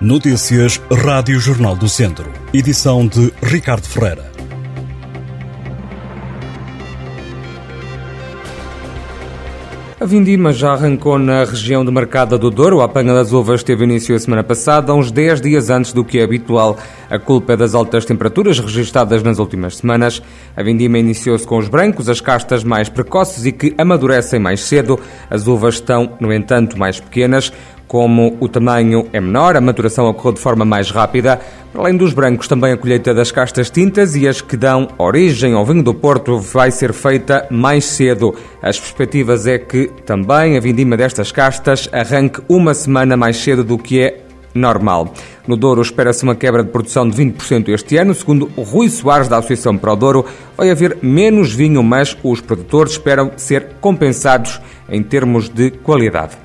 Notícias Rádio Jornal do Centro. Edição de Ricardo Ferreira. A vindima já arrancou na região de Marcada do Douro. A apanha das uvas teve início a semana passada, uns 10 dias antes do que é habitual. A culpa é das altas temperaturas registadas nas últimas semanas. A vindima iniciou-se com os brancos, as castas mais precoces e que amadurecem mais cedo. As uvas estão, no entanto, mais pequenas. Como o tamanho é menor, a maturação ocorreu de forma mais rápida. Além dos brancos, também a colheita das castas tintas e as que dão origem ao vinho do Porto vai ser feita mais cedo. As perspectivas é que também a vindima destas castas arranque uma semana mais cedo do que é normal. No Douro espera-se uma quebra de produção de 20% este ano. Segundo Rui Soares, da Associação Pro Douro, vai haver menos vinho, mas os produtores esperam ser compensados em termos de qualidade.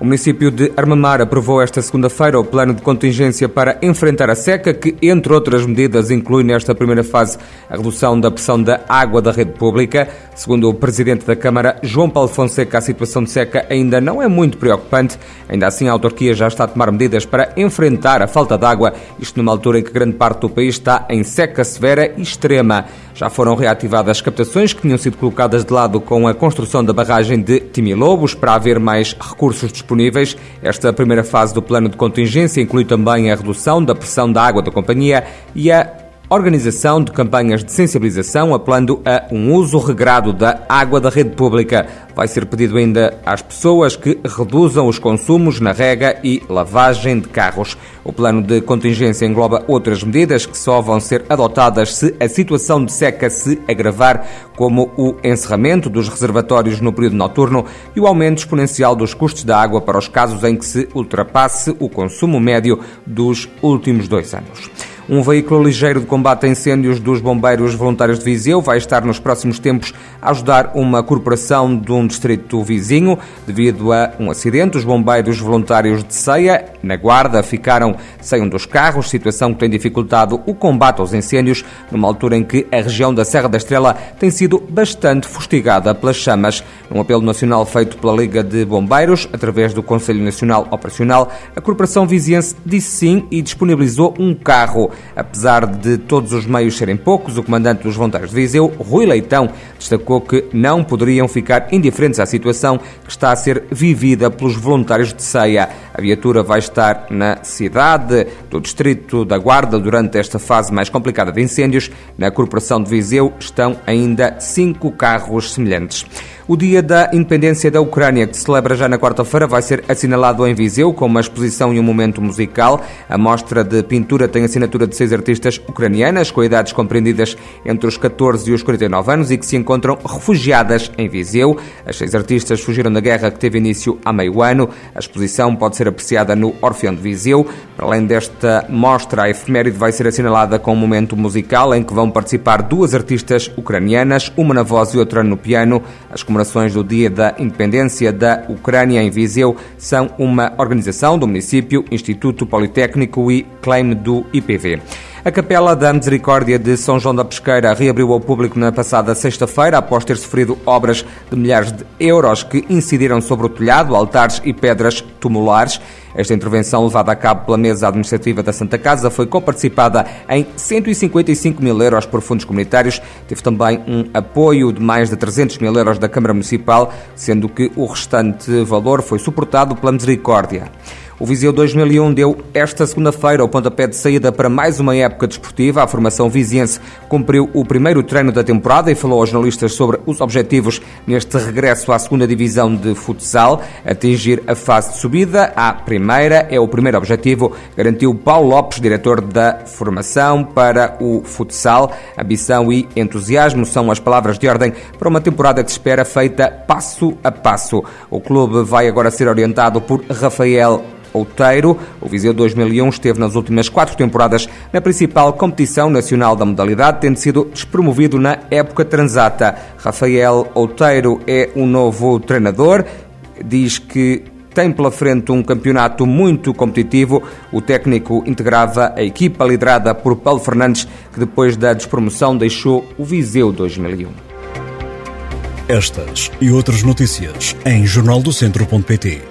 O município de Armamar aprovou esta segunda-feira o plano de contingência para enfrentar a seca, que, entre outras medidas, inclui nesta primeira fase a redução da pressão da água da rede pública. Segundo o presidente da Câmara, João Paulo Fonseca, a situação de seca ainda não é muito preocupante. Ainda assim, a autarquia já está a tomar medidas para enfrentar a falta de água, isto numa altura em que grande parte do país está em seca severa e extrema. Já foram reativadas captações que tinham sido colocadas de lado com a construção da barragem de Timilobos para haver mais recursos disponíveis. Esta primeira fase do plano de contingência inclui também a redução da pressão da água da companhia e a organização de campanhas de sensibilização apelando a um uso regrado da água da rede pública. Vai ser pedido ainda às pessoas que reduzam os consumos na rega e lavagem de carros. O plano de contingência engloba outras medidas que só vão ser adotadas se a situação de seca se agravar, como o encerramento dos reservatórios no período noturno e o aumento exponencial dos custos da água para os casos em que se ultrapasse o consumo médio dos últimos dois anos. Um veículo ligeiro de combate a incêndios dos bombeiros voluntários de Viseu vai estar nos próximos tempos a ajudar uma corporação de um distrito vizinho. Devido a um acidente, os bombeiros voluntários de Ceia, na Guarda, ficaram sem um dos carros, situação que tem dificultado o combate aos incêndios, numa altura em que a região da Serra da Estrela tem sido bastante fustigada pelas chamas. Num apelo nacional feito pela Liga de Bombeiros, através do Conselho Nacional Operacional, a corporação viziense disse sim e disponibilizou um carro. Apesar de todos os meios serem poucos, o comandante dos voluntários de Viseu, Rui Leitão, destacou que não poderiam ficar indiferentes à situação que está a ser vivida pelos voluntários de Ceia. A viatura vai estar na cidade do Distrito da Guarda durante esta fase mais complicada de incêndios. Na Corporação de Viseu estão ainda cinco carros semelhantes. O Dia da Independência da Ucrânia, que se celebra já na quarta-feira, vai ser assinalado em Viseu com uma exposição e um momento musical. A mostra de pintura tem assinatura de seis artistas ucranianas, com idades compreendidas entre os 14 e os 49 anos e que se encontram refugiadas em Viseu. As seis artistas fugiram da guerra que teve início há meio ano. A exposição pode ser apreciada no Orfeão de Viseu. Para além desta mostra, a efeméride vai ser assinalada com um momento musical em que vão participar duas artistas ucranianas, uma na voz e outra no piano. As comemorações do Dia da Independência da Ucrânia em Viseu são uma organização do município, Instituto Politécnico e claim do IPV. A Capela da Misericórdia de São João da Pesqueira reabriu ao público na passada sexta-feira, após ter sofrido obras de milhares de euros que incidiram sobre o telhado, altares e pedras tumulares. Esta intervenção, levada a cabo pela mesa administrativa da Santa Casa, foi coparticipada em 155 mil euros por fundos comunitários. Teve também um apoio de mais de 300 mil euros da Câmara Municipal, sendo que o restante valor foi suportado pela Misericórdia. O Viseu 2001 deu esta segunda-feira o pontapé de saída para mais uma época desportiva. A formação viziense cumpriu o primeiro treino da temporada e falou aos jornalistas sobre os objetivos neste regresso à segunda divisão de futsal. Atingir a fase de subida à primeira é o primeiro objetivo, garantiu Paulo Lopes, diretor da formação para o futsal. Ambição e entusiasmo são as palavras de ordem para uma temporada que se espera feita passo a passo. O clube vai agora ser orientado por Rafael Outeiro. O Viseu 2001 esteve nas últimas quatro temporadas na principal competição nacional da modalidade, tendo sido despromovido na época transata. Rafael Outeiro é o um novo treinador, diz que tem pela frente um campeonato muito competitivo. O técnico integrava a equipa liderada por Paulo Fernandes, que depois da despromoção deixou o Viseu 2001. Estas e outras notícias em jornaldocentro.pt.